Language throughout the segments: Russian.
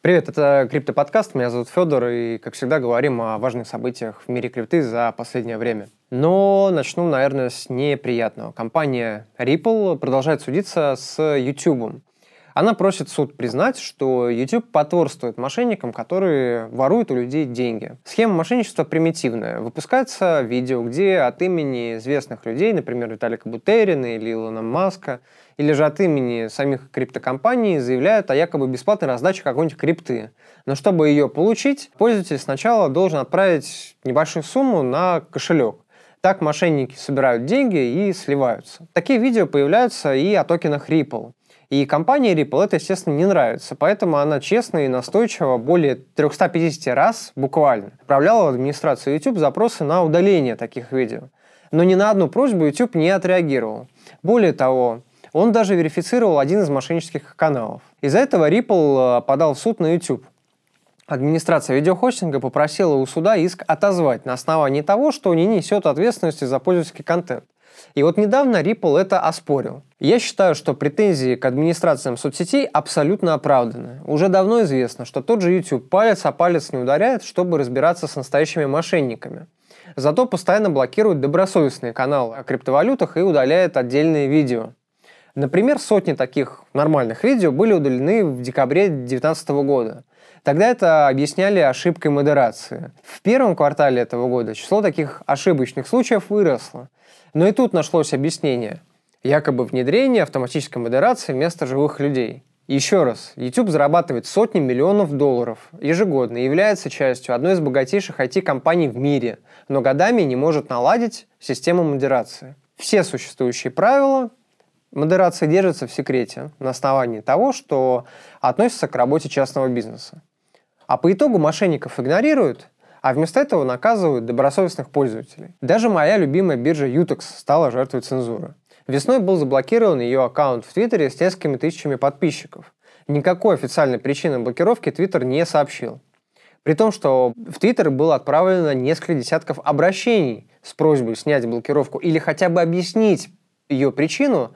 Привет, это Криптоподкаст, меня зовут Федор, и, как всегда, говорим о важных событиях в мире крипты за последнее время. Но начну, наверное, с неприятного. Компания Ripple продолжает судиться с YouTube. Она просит суд признать, что YouTube потворствует мошенникам, которые воруют у людей деньги. Схема мошенничества примитивная. Выпускается видео, где от имени известных людей, например, Виталика Бутерина или Илона Маска, или же от имени самих криптокомпаний заявляют о якобы бесплатной раздаче какой-нибудь крипты. Но чтобы ее получить, пользователь сначала должен отправить небольшую сумму на кошелек. Так мошенники собирают деньги и сливаются. Такие видео появляются и о токенах Ripple. И компании Ripple это, естественно, не нравится, поэтому она честно и настойчиво более 350 раз буквально отправляла в администрацию YouTube запросы на удаление таких видео. Но ни на одну просьбу YouTube не отреагировал. Более того, он даже верифицировал один из мошеннических каналов. Из-за этого Ripple э, подал в суд на YouTube. Администрация видеохостинга попросила у суда иск отозвать на основании того, что не несет ответственности за пользовательский контент. И вот недавно Ripple это оспорил. Я считаю, что претензии к администрациям соцсетей абсолютно оправданы. Уже давно известно, что тот же YouTube палец о палец не ударяет, чтобы разбираться с настоящими мошенниками. Зато постоянно блокирует добросовестные каналы о криптовалютах и удаляет отдельные видео. Например, сотни таких нормальных видео были удалены в декабре 2019 года. Тогда это объясняли ошибкой модерации. В первом квартале этого года число таких ошибочных случаев выросло. Но и тут нашлось объяснение. Якобы внедрение автоматической модерации вместо живых людей. Еще раз, YouTube зарабатывает сотни миллионов долларов ежегодно и является частью одной из богатейших IT-компаний в мире, но годами не может наладить систему модерации. Все существующие правила модерации держатся в секрете на основании того, что относятся к работе частного бизнеса. А по итогу мошенников игнорируют а вместо этого наказывают добросовестных пользователей. Даже моя любимая биржа Utex стала жертвой цензуры. Весной был заблокирован ее аккаунт в Твиттере с несколькими тысячами подписчиков. Никакой официальной причины блокировки Твиттер не сообщил. При том, что в Твиттер было отправлено несколько десятков обращений с просьбой снять блокировку или хотя бы объяснить ее причину,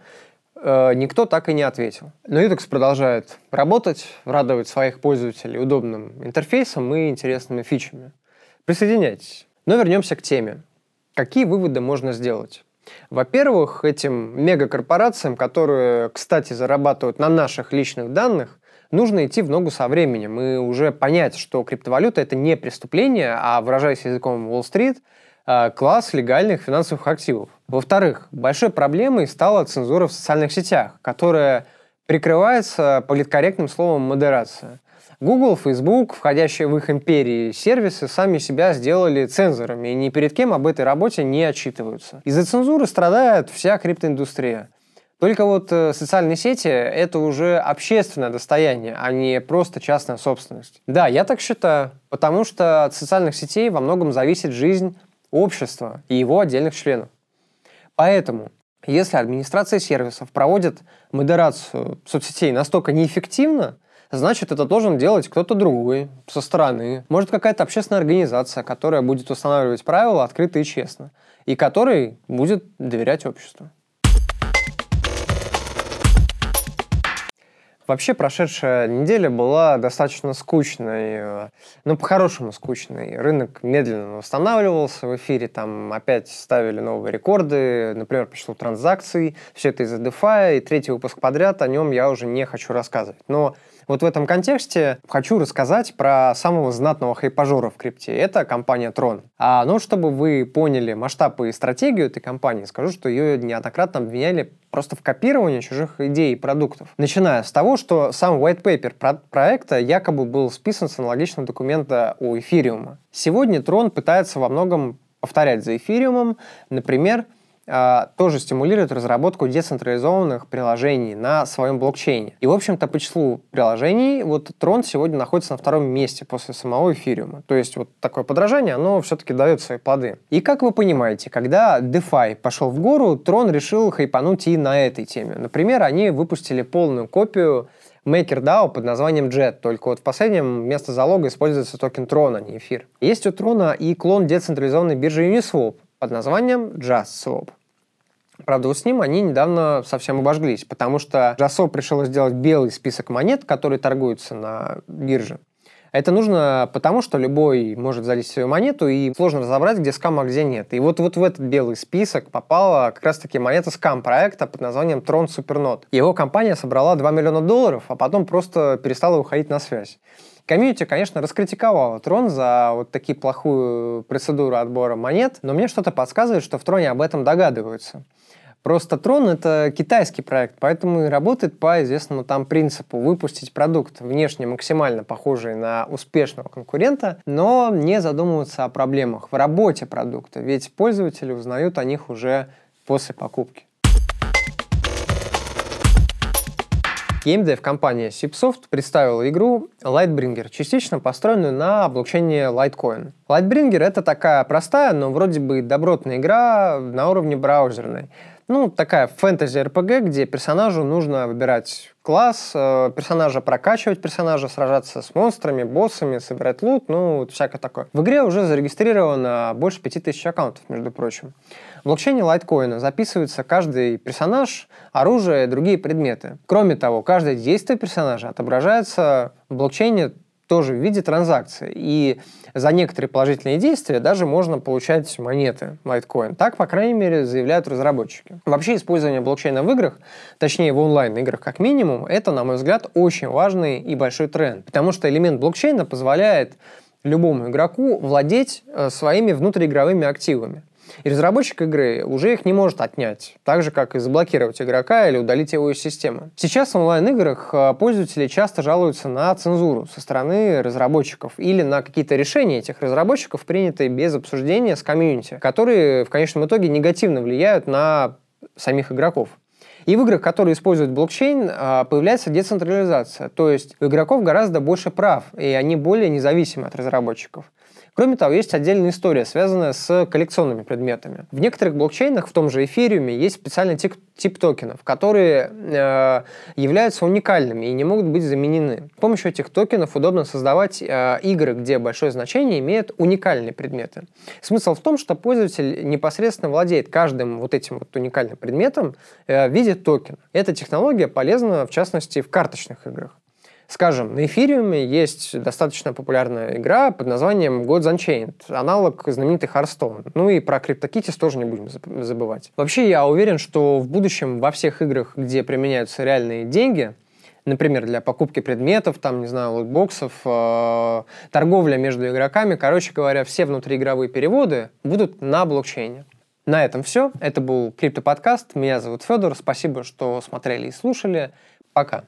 никто так и не ответил. Но Utex продолжает работать, радовать своих пользователей удобным интерфейсом и интересными фичами. Присоединяйтесь. Но вернемся к теме. Какие выводы можно сделать? Во-первых, этим мегакорпорациям, которые, кстати, зарабатывают на наших личных данных, нужно идти в ногу со временем и уже понять, что криптовалюта это не преступление, а, выражаясь языком Уолл-стрит, э, класс легальных финансовых активов. Во-вторых, большой проблемой стала цензура в социальных сетях, которая прикрывается политкорректным словом модерация. Google, Facebook, входящие в их империи сервисы, сами себя сделали цензорами и ни перед кем об этой работе не отчитываются. Из-за цензуры страдает вся криптоиндустрия. Только вот э, социальные сети – это уже общественное достояние, а не просто частная собственность. Да, я так считаю, потому что от социальных сетей во многом зависит жизнь общества и его отдельных членов. Поэтому, если администрация сервисов проводит модерацию соцсетей настолько неэффективно, значит, это должен делать кто-то другой, со стороны. Может, какая-то общественная организация, которая будет устанавливать правила открыто и честно, и которой будет доверять обществу. Вообще прошедшая неделя была достаточно скучной, э, ну, по-хорошему скучной. Рынок медленно восстанавливался в эфире, там опять ставили новые рекорды, например, по числу транзакций, все это из-за DeFi, и третий выпуск подряд, о нем я уже не хочу рассказывать. Но вот в этом контексте хочу рассказать про самого знатного хайпажора в крипте. Это компания Tron. А, ну, чтобы вы поняли масштаб и стратегию этой компании, скажу, что ее неоднократно обвиняли просто в копировании чужих идей и продуктов. Начиная с того, что сам white paper про проекта якобы был списан с аналогичного документа у эфириума. Сегодня Tron пытается во многом повторять за эфириумом, например, тоже стимулирует разработку децентрализованных приложений на своем блокчейне. И, в общем-то, по числу приложений вот Tron сегодня находится на втором месте после самого эфириума. То есть вот такое подражание, оно все-таки дает свои плоды. И как вы понимаете, когда DeFi пошел в гору, Tron решил хайпануть и на этой теме. Например, они выпустили полную копию MakerDAO под названием Jet, только вот в последнем вместо залога используется токен Tron, а не эфир. Есть у Трона и клон децентрализованной биржи Uniswap, под названием JustSwap. Правда, вот с ним они недавно совсем обожглись, потому что Жасо пришел сделать белый список монет, которые торгуются на бирже. Это нужно потому, что любой может залить свою монету, и сложно разобрать, где скам, а где нет. И вот, вот в этот белый список попала как раз-таки монета скам-проекта под названием Tron Supernode. Его компания собрала 2 миллиона долларов, а потом просто перестала выходить на связь. Комьюнити, конечно, раскритиковала Трон за вот такие плохую процедуру отбора монет, но мне что-то подсказывает, что в Троне об этом догадываются. Просто Трон — это китайский проект, поэтому и работает по известному там принципу выпустить продукт внешне максимально похожий на успешного конкурента, но не задумываться о проблемах в работе продукта, ведь пользователи узнают о них уже после покупки. GameDev компания Sipsoft представила игру Lightbringer, частично построенную на блокчейне Litecoin. Lightbringer — это такая простая, но вроде бы добротная игра на уровне браузерной. Ну, такая фэнтези-РПГ, где персонажу нужно выбирать класс, э, персонажа прокачивать персонажа, сражаться с монстрами, боссами, собирать лут, ну, всякое такое. В игре уже зарегистрировано больше 5000 аккаунтов, между прочим. В блокчейне лайткоина записывается каждый персонаж, оружие и другие предметы. Кроме того, каждое действие персонажа отображается в блокчейне тоже в виде транзакции. И за некоторые положительные действия даже можно получать монеты Litecoin. Так, по крайней мере, заявляют разработчики. Вообще, использование блокчейна в играх, точнее в онлайн-играх как минимум, это, на мой взгляд, очень важный и большой тренд. Потому что элемент блокчейна позволяет любому игроку владеть э, своими внутриигровыми активами. И разработчик игры уже их не может отнять, так же, как и заблокировать игрока или удалить его из системы. Сейчас в онлайн-играх э, пользователи часто жалуются на цензуру со стороны разработчиков или на какие-то решения этих разработчиков, принятые без обсуждения с комьюнити, которые в конечном итоге негативно влияют на самих игроков. И в играх, которые используют блокчейн, э, появляется децентрализация. То есть у игроков гораздо больше прав, и они более независимы от разработчиков. Кроме того, есть отдельная история, связанная с коллекционными предметами. В некоторых блокчейнах, в том же эфириуме, есть специальный тип, тип токенов, которые э, являются уникальными и не могут быть заменены. С помощью этих токенов удобно создавать э, игры, где большое значение имеют уникальные предметы. Смысл в том, что пользователь непосредственно владеет каждым вот этим вот уникальным предметом э, в виде токена. Эта технология полезна, в частности, в карточных играх. Скажем, на эфириуме есть достаточно популярная игра под названием Gods Unchained, аналог знаменитой Hearthstone. Ну и про CryptoKitties тоже не будем забывать. Вообще, я уверен, что в будущем во всех играх, где применяются реальные деньги, например, для покупки предметов, там, не знаю, лутбоксов, э, торговля между игроками, короче говоря, все внутриигровые переводы будут на блокчейне. На этом все. Это был Криптоподкаст. Меня зовут Федор. Спасибо, что смотрели и слушали. Пока.